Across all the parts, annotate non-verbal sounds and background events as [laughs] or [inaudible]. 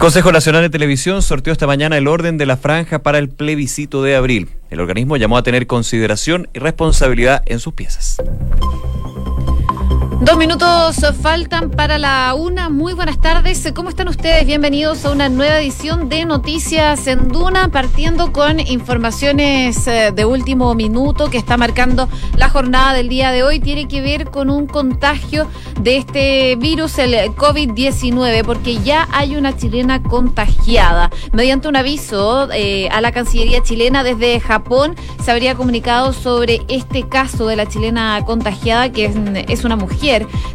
El Consejo Nacional de Televisión sorteó esta mañana el orden de la franja para el plebiscito de abril. El organismo llamó a tener consideración y responsabilidad en sus piezas. Dos minutos faltan para la una. Muy buenas tardes. ¿Cómo están ustedes? Bienvenidos a una nueva edición de Noticias en Duna, partiendo con informaciones eh, de último minuto que está marcando la jornada del día de hoy. Tiene que ver con un contagio de este virus, el COVID-19, porque ya hay una chilena contagiada. Mediante un aviso eh, a la Cancillería chilena desde Japón, se habría comunicado sobre este caso de la chilena contagiada, que es, es una mujer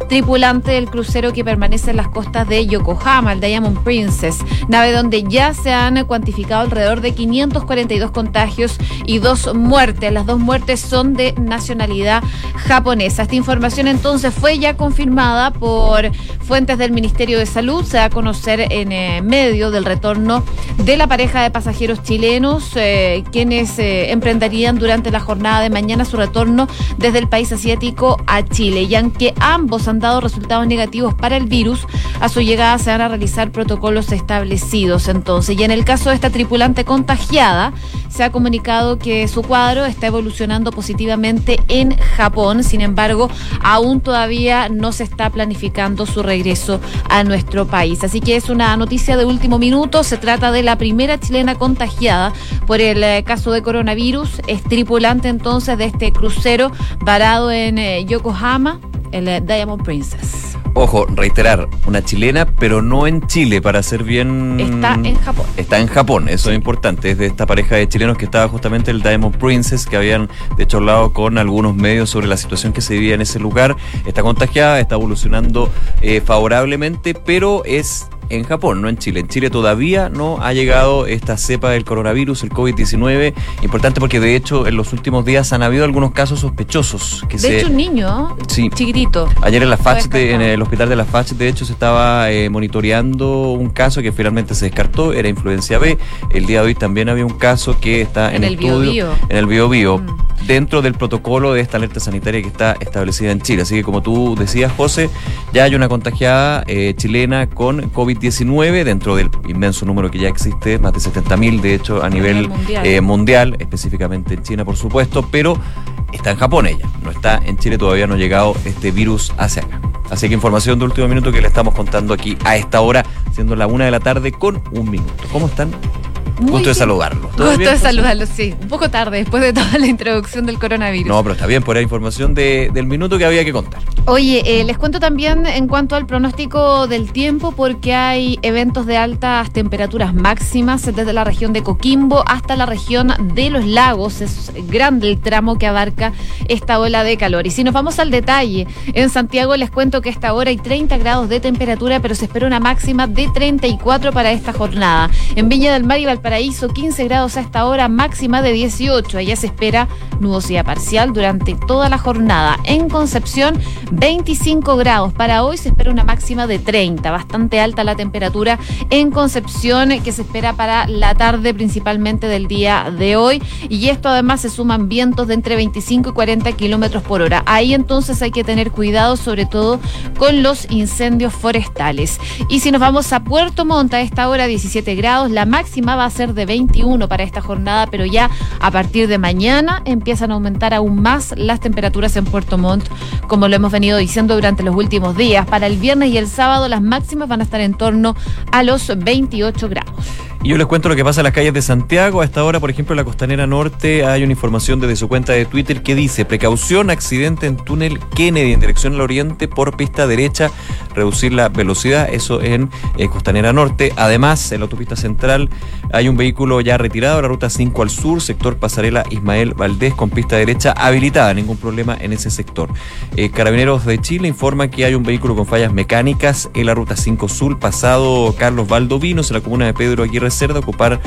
tripulante del crucero que permanece en las costas de Yokohama, el Diamond Princess, nave donde ya se han cuantificado alrededor de 542 contagios y dos muertes. Las dos muertes son de nacionalidad japonesa. Esta información entonces fue ya confirmada por fuentes del Ministerio de Salud. Se da a conocer en eh, medio del retorno de la pareja de pasajeros chilenos, eh, quienes eh, emprenderían durante la jornada de mañana su retorno desde el país asiático a Chile. Y aunque ambos han dado resultados negativos para el virus, a su llegada se van a realizar protocolos establecidos entonces. Y en el caso de esta tripulante contagiada, se ha comunicado que su cuadro está evolucionando positivamente en Japón. Sin embargo, aún todavía no se está planificando su regreso a nuestro país. Así que es una noticia de último minuto. Se trata de la primera chilena contagiada por el eh, caso de coronavirus. Es tripulante entonces de este crucero varado en eh, Yokohama el eh, Diamond Princess. Ojo, reiterar, una chilena, pero no en Chile, para ser bien... Está en Japón. Está en Japón, eso es importante. Es de esta pareja de chilenos que estaba justamente el Diamond Princess, que habían, de hecho, hablado con algunos medios sobre la situación que se vivía en ese lugar. Está contagiada, está evolucionando eh, favorablemente, pero es en Japón, no en Chile. En Chile todavía no ha llegado esta cepa del coronavirus, el COVID-19. Importante porque de hecho en los últimos días han habido algunos casos sospechosos. Que de hecho un niño chiquitito. Ayer en la FACH, en el hospital de la FACH, de hecho se estaba eh, monitoreando un caso que finalmente se descartó, era influencia B. El día de hoy también había un caso que está en, el estudio, en el bio, bio mm. dentro del protocolo de esta alerta sanitaria que está establecida en Chile. Así que como tú decías, José, ya hay una contagiada eh, chilena con COVID 19 dentro del inmenso número que ya existe, más de 70.000 de hecho a, nivel, eh, mundial. específicamente en China por supuesto, pero está en Japón ella, no está en Chile, todavía no ha llegado este virus hacia acá. Así que información de último minuto que le estamos contando aquí a esta hora, siendo la una de la tarde con un minuto. ¿Cómo están? Gusto de saludarlo. Gusto de saludarlo, sí. Un poco tarde, después de toda la introducción del coronavirus. No, pero está bien, por la información del minuto que había que contar. Oye, eh, les cuento también en cuanto al pronóstico del tiempo, porque hay eventos de altas temperaturas máximas desde la región de Coquimbo hasta la región de los lagos. Es grande el tramo que abarca esta ola de calor. Y si nos vamos al detalle, en Santiago les cuento que a esta hora hay 30 grados de temperatura, pero se espera una máxima de 34 para esta jornada. En Viña del Mar y Valparaíso, 15 grados a esta hora, máxima de 18. Allá se espera nubosidad parcial durante toda la jornada. En Concepción, 25 grados. Para hoy se espera una máxima de 30, bastante alta la temperatura en Concepción que se espera para la tarde principalmente del día de hoy. Y esto además se suman vientos de entre 25 y 40 kilómetros por hora. Ahí entonces hay que tener cuidado sobre todo con los incendios forestales. Y si nos vamos a Puerto Montt a esta hora 17 grados, la máxima va a ser de 21 para esta jornada, pero ya a partir de mañana empiezan a aumentar aún más las temperaturas en Puerto Montt, como lo hemos venido diciendo durante los últimos días. Para el viernes y el sábado las máximas van a estar en torno a los 28 grados. Y yo les cuento lo que pasa en las calles de Santiago. A esta hora, por ejemplo, en la costanera norte hay una información desde su cuenta de Twitter que dice precaución, accidente en túnel Kennedy en dirección al oriente por pista derecha, reducir la velocidad, eso en eh, costanera norte. Además, en la autopista central hay un vehículo ya retirado, la ruta 5 al sur, sector pasarela Ismael Valdés con pista derecha habilitada, ningún problema en ese sector. Eh, Carabineros de Chile informa que hay un vehículo con fallas mecánicas en la ruta 5 sur, pasado Carlos Valdovinos, en la comuna de Pedro Aguirre de ocupar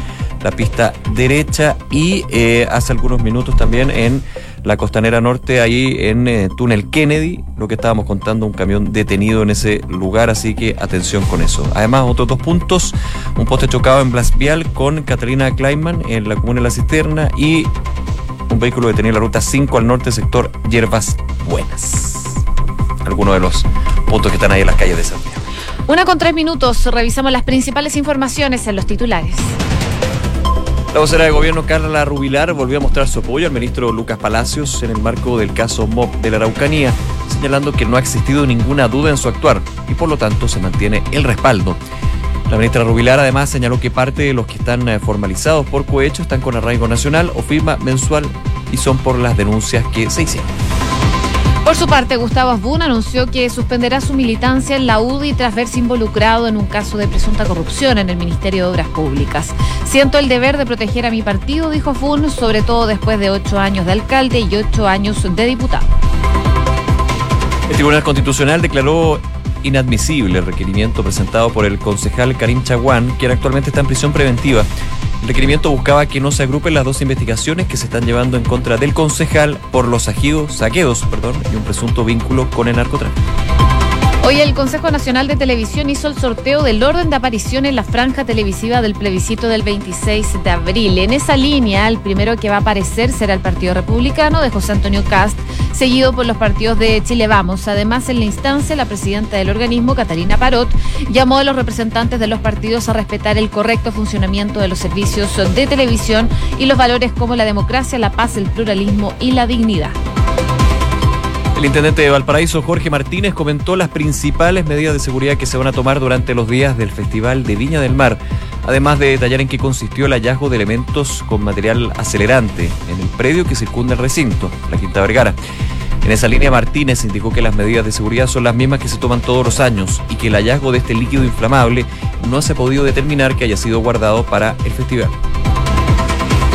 la pista derecha y eh, hace algunos minutos también en la costanera norte, ahí en eh, Túnel Kennedy, lo que estábamos contando, un camión detenido en ese lugar, así que atención con eso. Además, otros dos puntos, un poste chocado en Blas Vial con Catalina Kleinman en la comuna de La Cisterna y un vehículo detenido en la ruta 5 al norte, sector Hierbas Buenas. Algunos de los puntos que están ahí en las calles de Santiago. Una con tres minutos, revisamos las principales informaciones en los titulares. La vocera de gobierno Carla Rubilar volvió a mostrar su apoyo al ministro Lucas Palacios en el marco del caso MOP de la Araucanía, señalando que no ha existido ninguna duda en su actuar y por lo tanto se mantiene el respaldo. La ministra Rubilar además señaló que parte de los que están eh, formalizados por cohecho están con arraigo nacional o firma mensual y son por las denuncias que se hicieron. Por su parte, Gustavo Asbun anunció que suspenderá su militancia en la UDI tras verse involucrado en un caso de presunta corrupción en el Ministerio de Obras Públicas. Siento el deber de proteger a mi partido, dijo Asbun, sobre todo después de ocho años de alcalde y ocho años de diputado. El Tribunal Constitucional declaró inadmisible el requerimiento presentado por el concejal Karim Chaguán, quien actualmente está en prisión preventiva. El requerimiento buscaba que no se agrupen las dos investigaciones que se están llevando en contra del concejal por los saqueos, saqueos perdón, y un presunto vínculo con el narcotráfico. Hoy el Consejo Nacional de Televisión hizo el sorteo del orden de aparición en la franja televisiva del plebiscito del 26 de abril. En esa línea, el primero que va a aparecer será el Partido Republicano de José Antonio Cast, seguido por los partidos de Chile Vamos. Además, en la instancia, la presidenta del organismo, Catalina Parot, llamó a los representantes de los partidos a respetar el correcto funcionamiento de los servicios de televisión y los valores como la democracia, la paz, el pluralismo y la dignidad. El intendente de Valparaíso, Jorge Martínez, comentó las principales medidas de seguridad que se van a tomar durante los días del Festival de Viña del Mar, además de detallar en qué consistió el hallazgo de elementos con material acelerante en el predio que circunda el recinto, la Quinta Vergara. En esa línea, Martínez indicó que las medidas de seguridad son las mismas que se toman todos los años y que el hallazgo de este líquido inflamable no se ha podido determinar que haya sido guardado para el festival.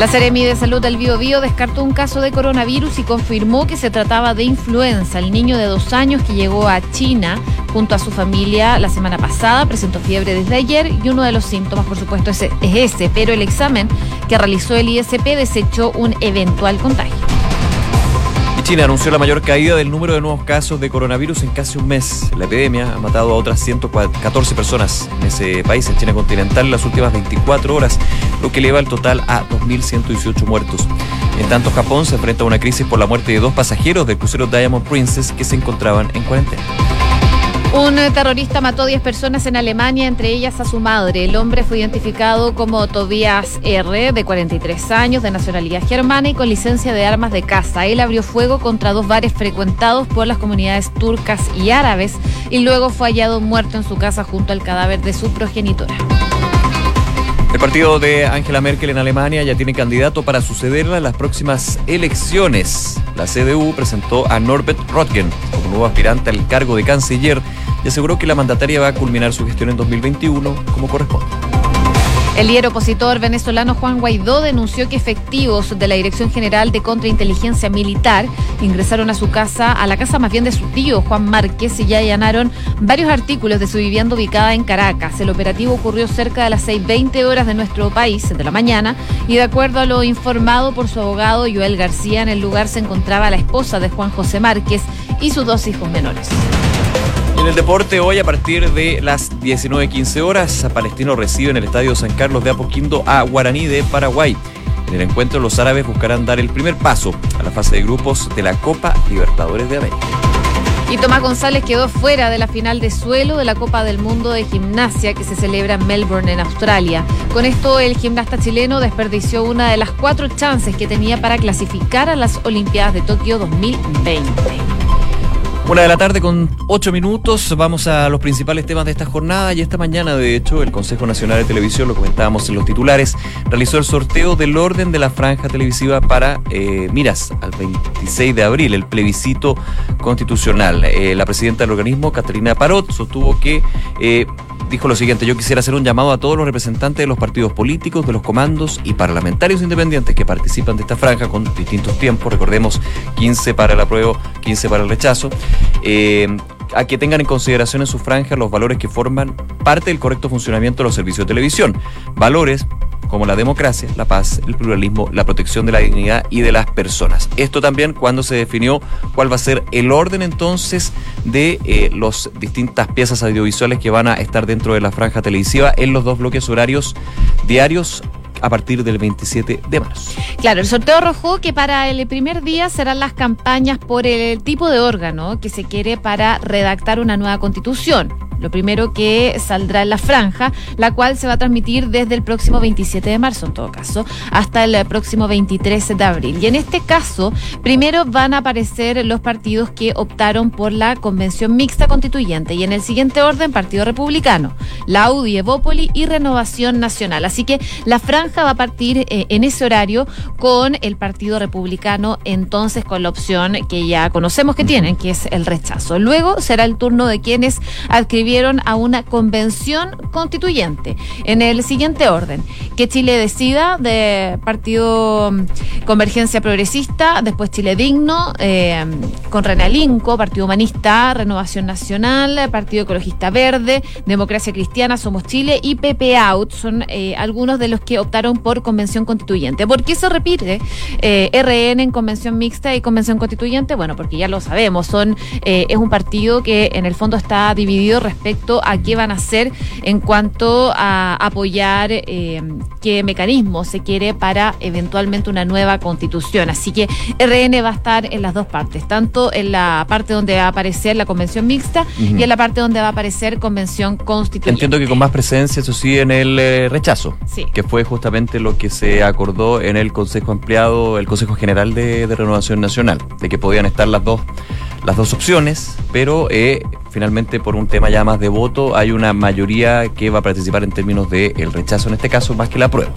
La Seremi de Salud del Bio, Bio descartó un caso de coronavirus y confirmó que se trataba de influenza. El niño de dos años que llegó a China junto a su familia la semana pasada presentó fiebre desde ayer y uno de los síntomas, por supuesto, es ese, pero el examen que realizó el ISP desechó un eventual contagio. China anunció la mayor caída del número de nuevos casos de coronavirus en casi un mes. La epidemia ha matado a otras 114 personas en ese país, en China continental, en las últimas 24 horas, lo que eleva el total a 2.118 muertos. En tanto, Japón se enfrenta a una crisis por la muerte de dos pasajeros del crucero Diamond Princess que se encontraban en cuarentena. Un terrorista mató a 10 personas en Alemania, entre ellas a su madre. El hombre fue identificado como Tobias R., de 43 años, de nacionalidad germana y con licencia de armas de caza. Él abrió fuego contra dos bares frecuentados por las comunidades turcas y árabes y luego fue hallado muerto en su casa junto al cadáver de su progenitora. El partido de Angela Merkel en Alemania ya tiene candidato para sucederla en las próximas elecciones. La CDU presentó a Norbert Röttgen como nuevo aspirante al cargo de canciller y aseguró que la mandataria va a culminar su gestión en 2021 como corresponde. El líder opositor venezolano Juan Guaidó denunció que efectivos de la Dirección General de Contrainteligencia Militar ingresaron a su casa, a la casa más bien de su tío Juan Márquez, y ya allanaron varios artículos de su vivienda ubicada en Caracas. El operativo ocurrió cerca de las 6.20 horas de nuestro país, de la mañana, y de acuerdo a lo informado por su abogado Joel García, en el lugar se encontraba la esposa de Juan José Márquez y sus dos hijos menores. En el deporte, hoy a partir de las 19.15 horas, Palestino recibe en el Estadio San Carlos de Apoquindo a Guaraní de Paraguay. En el encuentro, los árabes buscarán dar el primer paso a la fase de grupos de la Copa Libertadores de América. Y Tomás González quedó fuera de la final de suelo de la Copa del Mundo de Gimnasia que se celebra en Melbourne, en Australia. Con esto, el gimnasta chileno desperdició una de las cuatro chances que tenía para clasificar a las Olimpiadas de Tokio 2020. Una de la tarde con ocho minutos, vamos a los principales temas de esta jornada y esta mañana, de hecho, el Consejo Nacional de Televisión, lo comentábamos en los titulares, realizó el sorteo del orden de la franja televisiva para eh, Miras al 26 de abril, el plebiscito constitucional. Eh, la presidenta del organismo, Caterina Parot, sostuvo que eh, dijo lo siguiente, yo quisiera hacer un llamado a todos los representantes de los partidos políticos, de los comandos y parlamentarios independientes que participan de esta franja con distintos tiempos, recordemos 15 para el apruebo, 15 para el rechazo, eh, a que tengan en consideración en su franja los valores que forman parte del correcto funcionamiento de los servicios de televisión. Valores como la democracia, la paz, el pluralismo, la protección de la dignidad y de las personas. Esto también cuando se definió cuál va a ser el orden entonces de eh, las distintas piezas audiovisuales que van a estar dentro de la franja televisiva en los dos bloques horarios diarios a partir del 27 de marzo. Claro, el sorteo arrojó que para el primer día serán las campañas por el tipo de órgano que se quiere para redactar una nueva constitución. Lo primero que saldrá en la franja, la cual se va a transmitir desde el próximo 27 de marzo, en todo caso, hasta el próximo 23 de abril. Y en este caso, primero van a aparecer los partidos que optaron por la convención mixta constituyente. Y en el siguiente orden, Partido Republicano, la UDI, Evópoli y Renovación Nacional. Así que la franja va a partir eh, en ese horario con el Partido Republicano, entonces con la opción que ya conocemos que tienen, que es el rechazo. Luego será el turno de quienes adquirieron a una convención constituyente en el siguiente orden. Que Chile decida de Partido mm, Convergencia Progresista, después Chile Digno, eh, con Renalinco, Partido Humanista, Renovación Nacional, Partido Ecologista Verde, Democracia Cristiana, Somos Chile y PP Out son eh, algunos de los que optaron por convención constituyente. ¿Por qué se repite eh, RN en convención mixta y convención constituyente? Bueno, porque ya lo sabemos, son es un partido que en el fondo está dividido respecto a qué van a hacer en cuanto a apoyar eh, qué mecanismo se quiere para eventualmente una nueva constitución. Así que RN va a estar en las dos partes, tanto en la parte donde va a aparecer la convención mixta y en la parte donde va a aparecer convención constituyente. Entiendo que con más presencia, eso sí, en el eh, rechazo, que fue justamente lo que se acordó en el Consejo Ampliado, el Consejo General de, de Renovación Nacional, de que podían estar las dos las dos opciones, pero eh, finalmente por un tema ya más de voto hay una mayoría que va a participar en términos del el rechazo en este caso más que la prueba.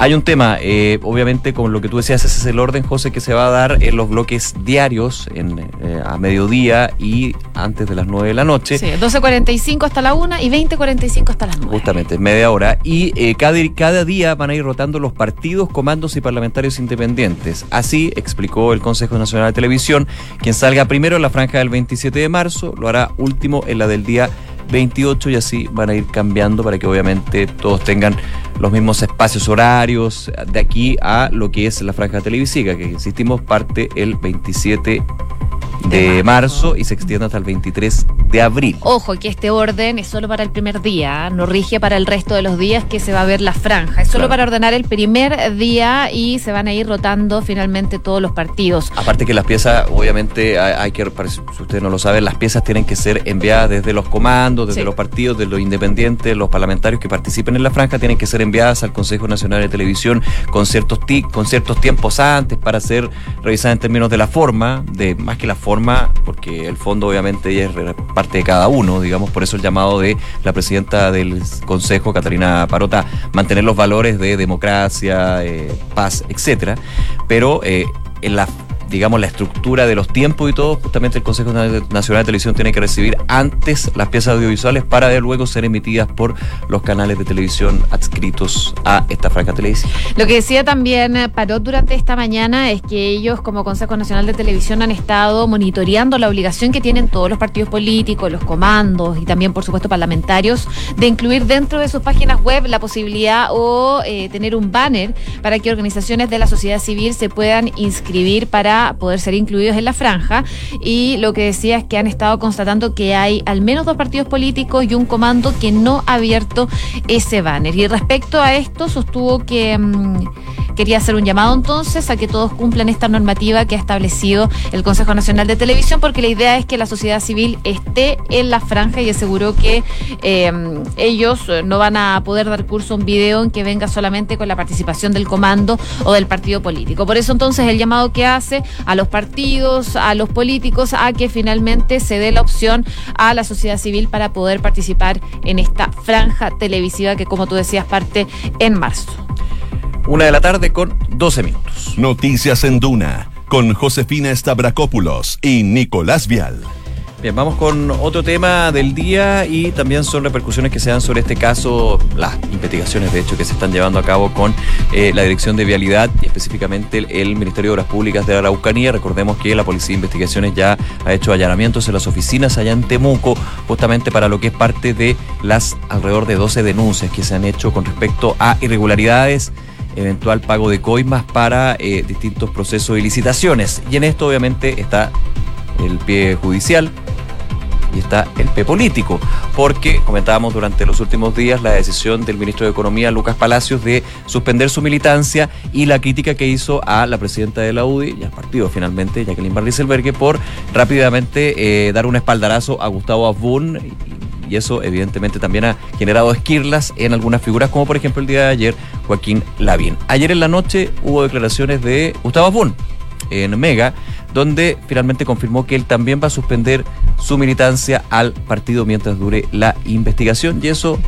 Hay un tema, eh, obviamente con lo que tú decías, ese es el orden, José, que se va a dar en los bloques diarios en, eh, a mediodía y antes de las 9 de la noche. Sí, 12.45 hasta la 1 y 20.45 hasta las 9. Justamente, media hora. Y cada, cada día van a ir rotando los partidos, comandos y parlamentarios independientes. Así explicó el Consejo Nacional de Televisión, quien salga primero en la franja del 27 de marzo, lo hará último en la del día 28 y así van a ir cambiando para que obviamente todos tengan los mismos espacios horarios de aquí a lo que es la franja televisiva, que insistimos parte el 27 de marzo y se extiende hasta el 23 de abril. Ojo, que este orden es solo para el primer día, no rige para el resto de los días que se va a ver la franja. Es solo para ordenar el primer día y se van a ir rotando finalmente todos los partidos. Aparte que las piezas, obviamente, hay, que, si ustedes no lo saben, las piezas tienen que ser enviadas desde los comandos, desde los partidos, de los independientes, los parlamentarios que participen en la franja, tienen que ser enviadas al Consejo Nacional de Televisión con ciertos tic, con ciertos tiempos antes para ser revisadas en términos de la forma, de más que la forma, porque el fondo obviamente es parte de cada uno, digamos, por eso el llamado de la presidenta del Consejo, Catarina Parota, mantener los valores de democracia, eh, paz, etcétera, pero eh, en la digamos, la estructura de los tiempos y todo, justamente el Consejo Nacional de Televisión tiene que recibir antes las piezas audiovisuales para de luego ser emitidas por los canales de televisión adscritos a esta franca televisión. Lo que decía también Parot durante esta mañana es que ellos como Consejo Nacional de Televisión han estado monitoreando la obligación que tienen todos los partidos políticos, los comandos y también por supuesto parlamentarios de incluir dentro de sus páginas web la posibilidad o eh, tener un banner para que organizaciones de la sociedad civil se puedan inscribir para poder ser incluidos en la franja. Y lo que decía es que han estado constatando que hay al menos dos partidos políticos y un comando que no ha abierto ese banner. Y respecto a esto, sostuvo que... Mm, quería hacer un llamado entonces a que todos cumplan esta normativa que ha establecido el Consejo Nacional de Televisión, porque la idea es que la sociedad civil esté en la franja y aseguró que eh, ellos no van a poder dar curso a un video en que venga solamente con la participación del comando o del partido político. Por eso entonces el llamado que hace a los partidos, a los políticos, a que finalmente se dé la opción a la sociedad civil para poder participar en esta franja televisiva que, como tú decías, parte en marzo. Una de la tarde con 12 minutos. Noticias en Duna con Josefina Stavrakopoulos y Nicolás Vial. Bien, vamos con otro tema del día y también son repercusiones que se dan sobre este caso, las investigaciones de hecho que se están llevando a cabo con eh, la Dirección de Vialidad y específicamente el, Ministerio de Obras Públicas de Araucanía. Recordemos que la Policía de Investigaciones ya ha hecho allanamientos en las oficinas allá en Temuco, justamente para lo que es parte de las alrededor de 12 denuncias que se han hecho con respecto a irregularidades eventual pago de coimas para eh, distintos procesos y licitaciones. Y en esto obviamente está el pie judicial y está el P político, porque comentábamos durante los últimos días la decisión del ministro de Economía, Lucas Palacios, de suspender su militancia y la crítica que hizo a la presidenta de la UDI y al partido finalmente, Jacqueline Van por rápidamente eh, dar un espaldarazo a Gustavo Abun y eso evidentemente también ha generado esquirlas en algunas figuras, como por ejemplo el día de ayer Joaquín Lavín. Ayer en la noche hubo declaraciones de Gustavo Abun en Mega, donde finalmente confirmó que él también va a suspender su militancia al partido mientras dure la investigación y eso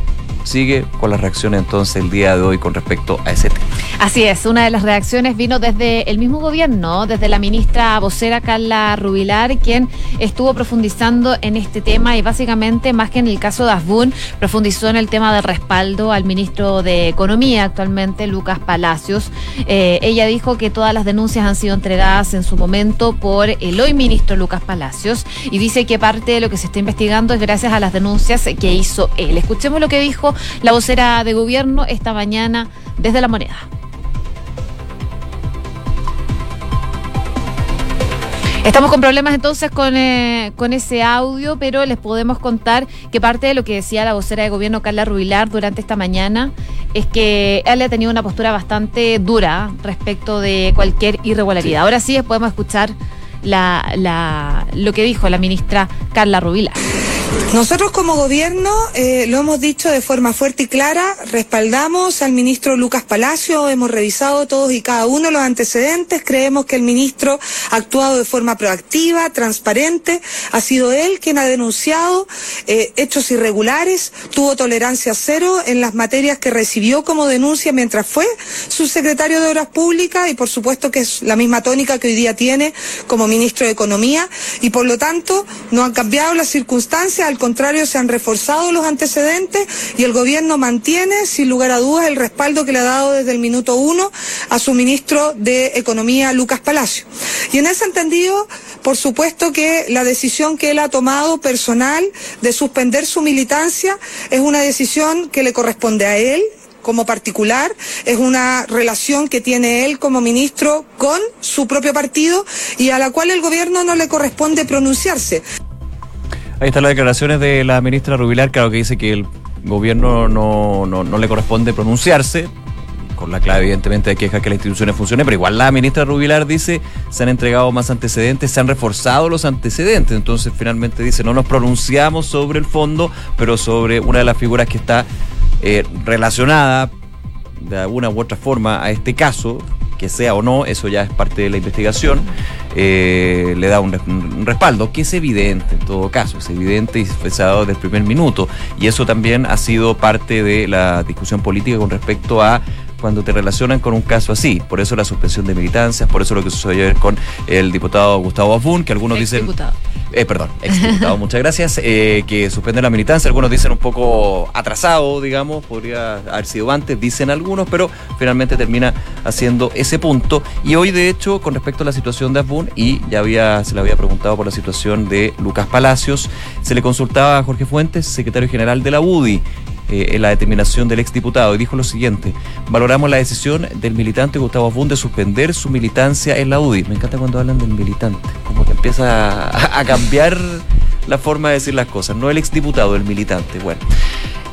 sigue con las reacciones entonces el día de hoy con respecto a ese tema. Así es, una de las reacciones vino desde el mismo gobierno, desde la ministra vocera Carla Rubilar, quien estuvo profundizando en este tema y básicamente, más que en el caso de Asbun, profundizó en el tema del respaldo al ministro de Economía actualmente, Lucas Palacios. Eh, ella dijo que todas las denuncias han sido entregadas en su momento por el hoy ministro Lucas Palacios y dice que parte de lo que se está investigando es gracias a las denuncias que hizo él. Escuchemos lo que dijo la vocera de gobierno esta mañana desde la moneda. Estamos con problemas entonces con, eh, con ese audio, pero les podemos contar que parte de lo que decía la vocera de gobierno Carla Rubilar durante esta mañana es que él ha tenido una postura bastante dura respecto de cualquier irregularidad. Ahora sí podemos escuchar la, la, lo que dijo la ministra Carla Rubilar. Nosotros como gobierno eh, lo hemos dicho de forma fuerte y clara, respaldamos al ministro Lucas Palacio, hemos revisado todos y cada uno los antecedentes, creemos que el ministro ha actuado de forma proactiva, transparente, ha sido él quien ha denunciado eh, hechos irregulares, tuvo tolerancia cero en las materias que recibió como denuncia mientras fue subsecretario de Obras Públicas y por supuesto que es la misma tónica que hoy día tiene como ministro de Economía y por lo tanto no han cambiado las circunstancias, al contrario, se han reforzado los antecedentes y el gobierno mantiene, sin lugar a dudas, el respaldo que le ha dado desde el minuto uno a su ministro de Economía, Lucas Palacio. Y en ese entendido, por supuesto que la decisión que él ha tomado personal de suspender su militancia es una decisión que le corresponde a él, como particular, es una relación que tiene él como ministro con su propio partido y a la cual el gobierno no le corresponde pronunciarse. Ahí están las declaraciones de la ministra Rubilar, claro que dice que el gobierno no, no, le corresponde pronunciarse, con la clave evidentemente de que dejar que las instituciones funcionen, pero igual la ministra Rubilar dice se han entregado más antecedentes, se han reforzado los antecedentes, entonces finalmente dice no nos pronunciamos sobre el fondo, pero sobre una de las figuras que está eh, relacionada de alguna u otra forma a este caso, que sea o no, eso ya es parte de la investigación, eh, le da un, respaldo, que es evidente en todo caso, es evidente y expresado desde el primer minuto. Y eso también ha sido parte de la discusión política con respecto a cuando te relacionan con un caso así. Por eso la suspensión de militancias, por eso lo que sucedió ayer con el diputado Gustavo Afun, que algunos dicen... Eh, perdón, exdiputado, muchas gracias. Eh, que suspende la militancia, algunos dicen un poco atrasado, digamos, podría haber sido antes, dicen algunos, pero finalmente termina haciendo ese punto. Y hoy, de hecho, con respecto a la situación de Abun, y ya había, se le había preguntado por la situación de Lucas Palacios, se le consultaba a Jorge Fuentes, secretario general de la UDI, eh, en la determinación del exdiputado y dijo lo siguiente, valoramos la decisión del militante Gustavo Abun de suspender su militancia en la UDI. Me encanta cuando hablan del militante, como que empieza a, cambiar la forma de decir las cosas, no el exdiputado, el militante. Bueno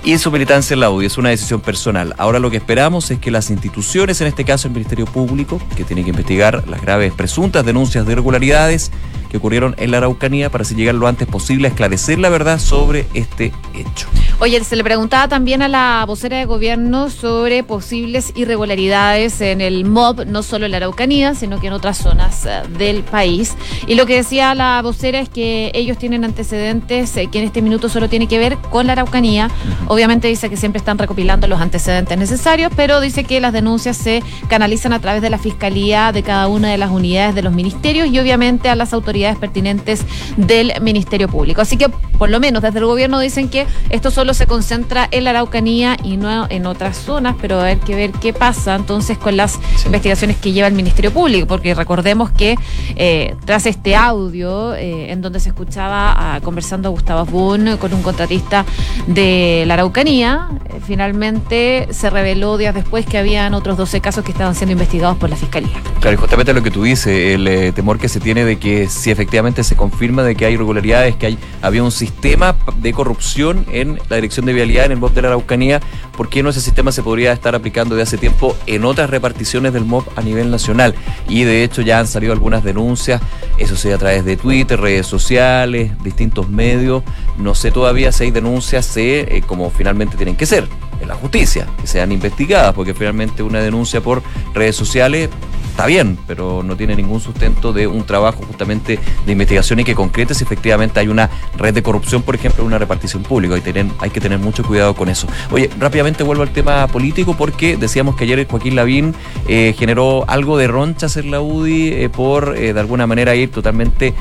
y su militancia en la UDI. Es una decisión personal. Ahora lo que esperamos es que las instituciones, en este caso el Ministerio Público, que tiene que investigar las graves presuntas denuncias de irregularidades, que ocurrieron en la Araucanía para así llegar lo antes posible a esclarecer la verdad sobre este hecho. Oye, se le preguntaba también a la vocera de gobierno sobre posibles irregularidades en el MOB, no solo en la Araucanía, sino que en otras zonas eh, del país. Y lo que decía la vocera es que ellos tienen antecedentes eh, que en este minuto solo tiene que ver con la Araucanía. Obviamente dice que siempre están recopilando los antecedentes necesarios, pero dice que las denuncias se canalizan a través de la fiscalía de cada una de las unidades de los ministerios y obviamente a las autoridades pertinentes del Ministerio Público. Así que, por lo menos, desde el gobierno dicen que esto solo se concentra en la Araucanía y no en otras zonas, pero hay que ver qué pasa entonces con las investigaciones que lleva el Ministerio Público, porque recordemos que eh, tras este audio, eh, en donde se escuchaba conversando a Gustavo Boone con un contratista de la Araucanía, finalmente se reveló días después que habían otros 12 casos que estaban siendo investigados por la Fiscalía. Claro, y justamente lo que tú dices, el eh, temor que se tiene de que si efectivamente se confirma de que hay irregularidades, que hay había un sistema de corrupción en la dirección de vialidad en el MOP de la Araucanía, ¿por qué no ese sistema se podría estar aplicando de hace tiempo en otras reparticiones del MOP a nivel nacional? Y de hecho ya han salido algunas denuncias, eso sea a través de Twitter, redes sociales, distintos medios, no sé todavía si hay denuncias, sé eh, como finalmente tienen que ser en la justicia, que sean investigadas, porque finalmente una denuncia por redes sociales está bien, pero no tiene ningún sustento de un trabajo justamente de investigación y que concrete si efectivamente hay una red de corrupción, por ejemplo, en una repartición pública. Hay, que tener mucho cuidado con eso. Oye, rápidamente vuelvo al tema político porque decíamos que ayer Joaquín Lavín eh, generó algo de ronchas en la UDI eh, por eh, de alguna manera ir totalmente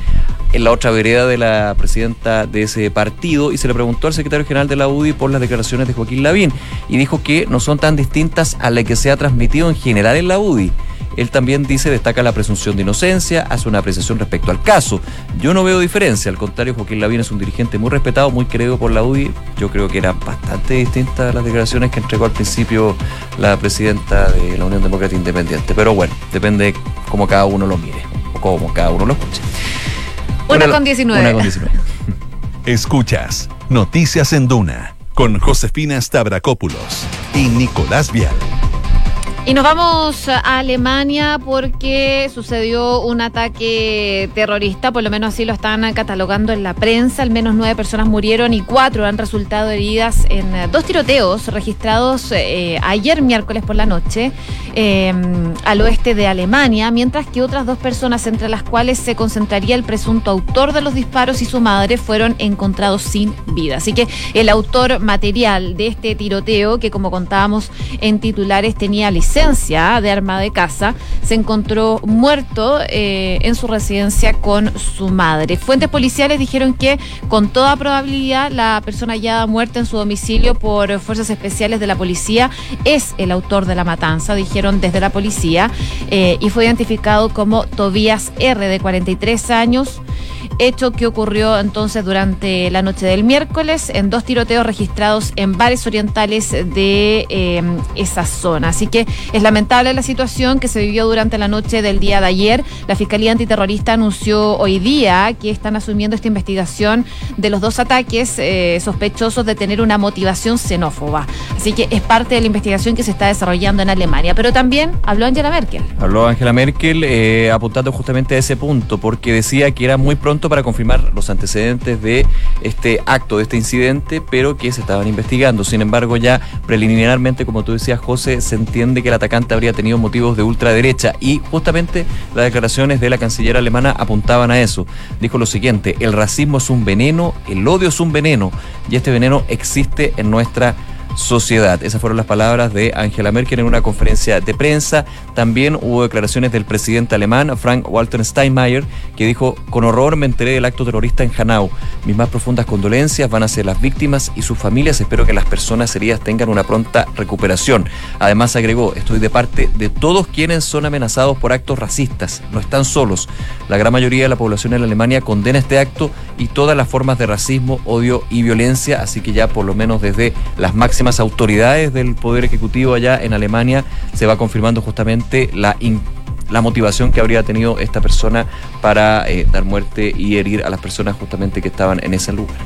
en la otra vereda de la presidenta de ese partido y se le preguntó al secretario general de la UDI por las declaraciones de Joaquín Lavín y dijo que no son tan distintas a las que se ha transmitido en general en la UDI. Él también dice, destaca la presunción de inocencia, hace una apreciación respecto al caso. Yo no veo diferencia, al contrario, Joaquín Lavín es un dirigente muy respetado, muy querido por la UDI. Yo creo que eran bastante distintas las declaraciones que entregó al principio la presidenta de la Unión Democrática Independiente. Pero bueno, depende cómo cada uno lo mire o cómo cada uno lo escuche. Una, con 19. Una con 19. [laughs] Escuchas Noticias en Duna con Josefina Stavrakopoulos y Nicolás Vial. Y nos vamos a Alemania porque sucedió un ataque terrorista, por lo menos así lo están catalogando en la prensa. Al menos nueve personas murieron y cuatro han resultado heridas en dos tiroteos registrados eh, ayer miércoles por la noche eh, al oeste de Alemania, mientras que otras dos personas, entre las cuales se concentraría el presunto autor de los disparos y su madre, fueron encontrados sin vida. Así que el autor material de este tiroteo, que como contábamos en titulares tenía licencia, de arma de casa, se encontró muerto eh, en su residencia con su madre. Fuentes policiales dijeron que con toda probabilidad la persona hallada muerta en su domicilio por fuerzas especiales de la policía es el autor de la matanza, dijeron desde la policía, eh, y fue identificado como Tobías R, de 43 años hecho que ocurrió entonces durante la noche del miércoles en dos tiroteos registrados en bares orientales de eh, esa zona. Así que es lamentable la situación que se vivió durante la noche del día de ayer. La Fiscalía Antiterrorista anunció hoy día que están asumiendo esta investigación de los dos ataques eh, sospechosos de tener una motivación xenófoba. Así que es parte de la investigación que se está desarrollando en Alemania. Pero también habló Angela Merkel. Habló Angela Merkel eh, apuntando justamente a ese punto, porque decía que era muy pronto para confirmar los antecedentes de este acto, de este incidente, pero que se estaban investigando. Sin embargo, ya preliminarmente, como tú decías, José, se entiende que el atacante habría tenido motivos de ultraderecha y justamente las declaraciones de la canciller alemana apuntaban a eso. Dijo lo siguiente, el racismo es un veneno, el odio es un veneno y este veneno existe en nuestra sociedad. Esas fueron las palabras de Angela Merkel en una conferencia de prensa. También hubo declaraciones del presidente alemán, Frank Walter Steinmeier, que dijo, con horror me enteré del acto terrorista en Hanau. Mis más profundas condolencias van a ser las víctimas y sus familias. Espero que las personas heridas tengan una pronta recuperación. Además agregó, estoy de parte de todos quienes son amenazados por actos racistas. No están solos. La gran mayoría de la población en Alemania condena este acto y todas las formas de racismo, odio y violencia, así que ya por lo menos desde las máximas autoridades del Poder Ejecutivo allá en Alemania se va confirmando justamente la la motivación que habría tenido esta persona para eh, dar muerte y herir a las personas justamente que estaban en ese lugar.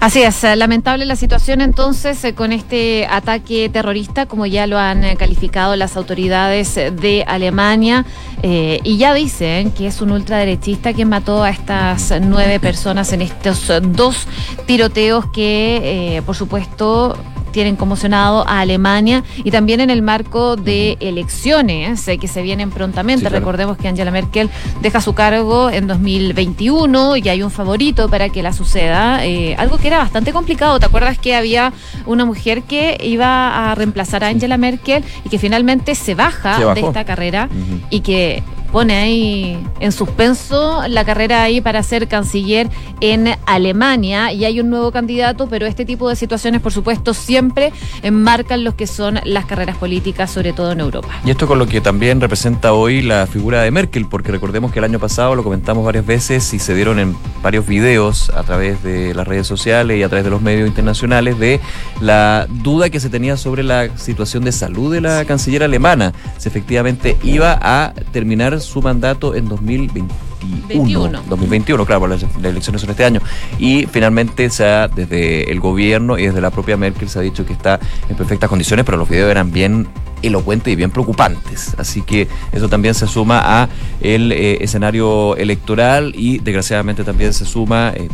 Así es, lamentable la situación entonces eh, con este ataque terrorista, como ya lo han eh, calificado las autoridades de Alemania, y ya dicen que es un ultraderechista quien mató a estas nueve personas en estos dos tiroteos que, por supuesto, tienen conmocionado a Alemania y también en el marco de elecciones eh, que se vienen prontamente. Recordemos que Angela Merkel deja su cargo en 2021 y hay un favorito para que la suceda, eh, algo que era bastante complicado. ¿Te acuerdas que había una mujer que iba a reemplazar a Angela Merkel y que finalmente se baja, de esta carrera y que pone ahí en suspenso la carrera ahí para ser canciller en Alemania y hay un nuevo candidato, pero este tipo de situaciones, por supuesto, siempre enmarcan lo que son las carreras políticas, sobre todo en Europa. Y esto con lo que también representa hoy la figura de Merkel, porque recordemos que el año pasado lo comentamos varias veces y se dieron en varios videos a través de las redes sociales y a través de los medios internacionales de la duda que se tenía sobre la situación de salud de la canciller alemana. Si efectivamente iba a terminar su mandato en 2021. 2021, claro, las, elecciones son este año. Y finalmente se ha, desde el gobierno y desde la propia Merkel se ha dicho que está en perfectas condiciones, pero los videos eran bien elocuentes y bien preocupantes. Así que eso también se suma a el eh, escenario electoral y desgraciadamente también se suma eh,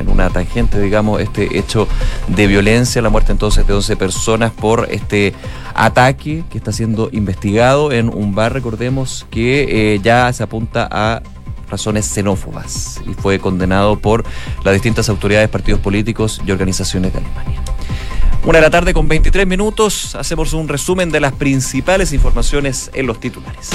en una tangente, digamos, este hecho de violencia, la muerte entonces de 11 personas por este ataque que está siendo investigado en un bar, recordemos, que eh, ya se apunta a razones xenófobas y fue condenado por las distintas autoridades, partidos políticos y organizaciones de Alemania. Una de la tarde con 23 minutos, hacemos un resumen de las principales informaciones en los titulares.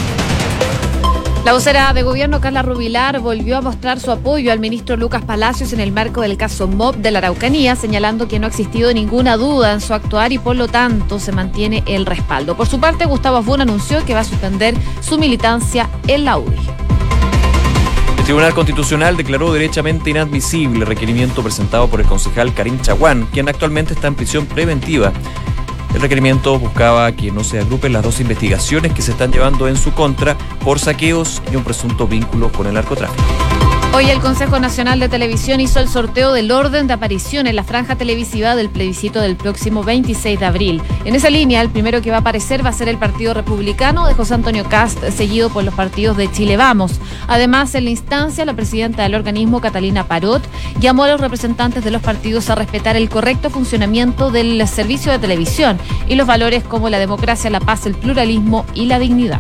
La vocera de gobierno Carla Rubilar volvió a mostrar su apoyo al ministro Lucas Palacios en el marco del caso MOB de la Araucanía, señalando que no ha existido ninguna duda en su actuar y por lo tanto se mantiene el respaldo. Por su parte, Gustavo Asbun anunció que va a suspender su militancia en la UDI. El Tribunal Constitucional declaró derechamente inadmisible el requerimiento presentado por el concejal Karim Chaguán, quien actualmente está en prisión preventiva el requerimiento buscaba que no se agrupen las dos investigaciones que se están llevando en su contra por saqueos y un presunto vínculo con el narcotráfico. Hoy el Consejo Nacional de Televisión hizo el sorteo del orden de aparición en la franja televisiva del plebiscito del próximo 26 de abril. En esa línea, el primero que va a aparecer va a ser el Partido Republicano de José Antonio Cast, seguido por los partidos de Chile Vamos. Además, en la instancia, la presidenta del organismo, Catalina Parot, llamó a los representantes de los partidos a respetar el correcto funcionamiento del servicio de televisión y los valores como la democracia, la paz, el pluralismo y la dignidad.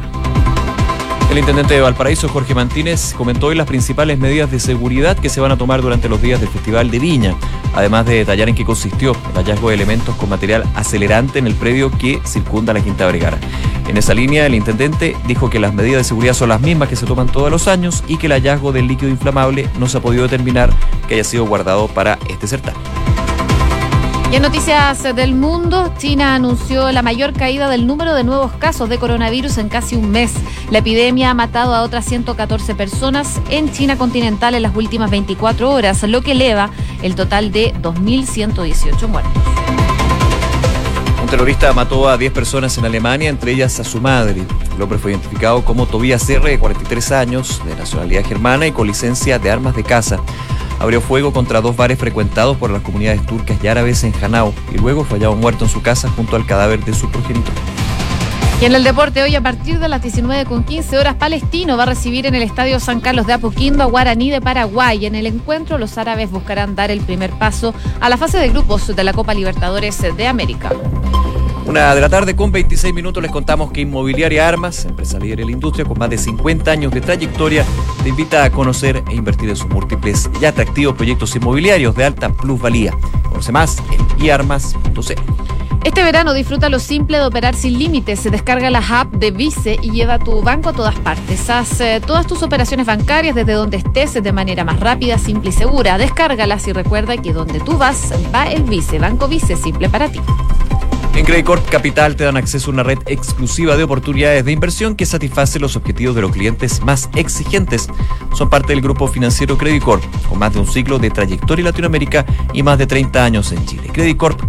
El intendente de Valparaíso, Jorge Mantínez, comentó hoy las principales medidas de seguridad que se van a tomar durante los días del Festival de Viña, además de detallar en qué consistió el hallazgo de elementos con material acelerante en el predio que circunda la Quinta Vergara. En esa línea, el intendente dijo que las medidas de seguridad son las mismas que se toman todos los años y que el hallazgo del líquido inflamable no se ha podido determinar que haya sido guardado para este certamen. Y en noticias del mundo, China anunció la mayor caída del número de nuevos casos de coronavirus en casi un mes. La epidemia ha matado a otras 114 personas en China continental en las últimas 24 horas, lo que eleva el total de 2.118 muertos. Un terrorista mató a 10 personas en Alemania, entre ellas a su madre. El hombre fue identificado como Tobias R., de 43 años, de nacionalidad germana y con licencia de armas de caza abrió fuego contra dos bares frecuentados por las comunidades turcas y árabes en Hanau y luego fue hallado muerto en su casa junto al cadáver de su progenitor. Y en el deporte, hoy a partir de las 19.15 horas, Palestino va a recibir en el Estadio San Carlos de Apoquindo a Guaraní de Paraguay. En el encuentro, los árabes buscarán dar el primer paso a la fase de grupos de la Copa Libertadores de América. Una de la tarde con 26 minutos les contamos que Inmobiliaria Armas, empresa líder en la industria con más de 50 años de trayectoria, te invita a conocer e invertir en sus múltiples y atractivos proyectos inmobiliarios de alta plusvalía. Conoce más en iarmas.cl. Este verano disfruta lo simple de operar sin límites. Se descarga la app de Vice y lleva tu banco a todas partes. Haz eh, todas tus operaciones bancarias desde donde estés de manera más rápida, simple y segura. Descárgalas y recuerda que donde tú vas va el Vice. Banco Vice, simple para ti. En Credit Corp Capital te dan acceso a una red exclusiva de oportunidades de inversión que satisface los objetivos de los clientes más exigentes. Son parte del grupo financiero Credit Corp, con más de un ciclo de trayectoria en Latinoamérica y más de 30 años en Chile. Credit Corp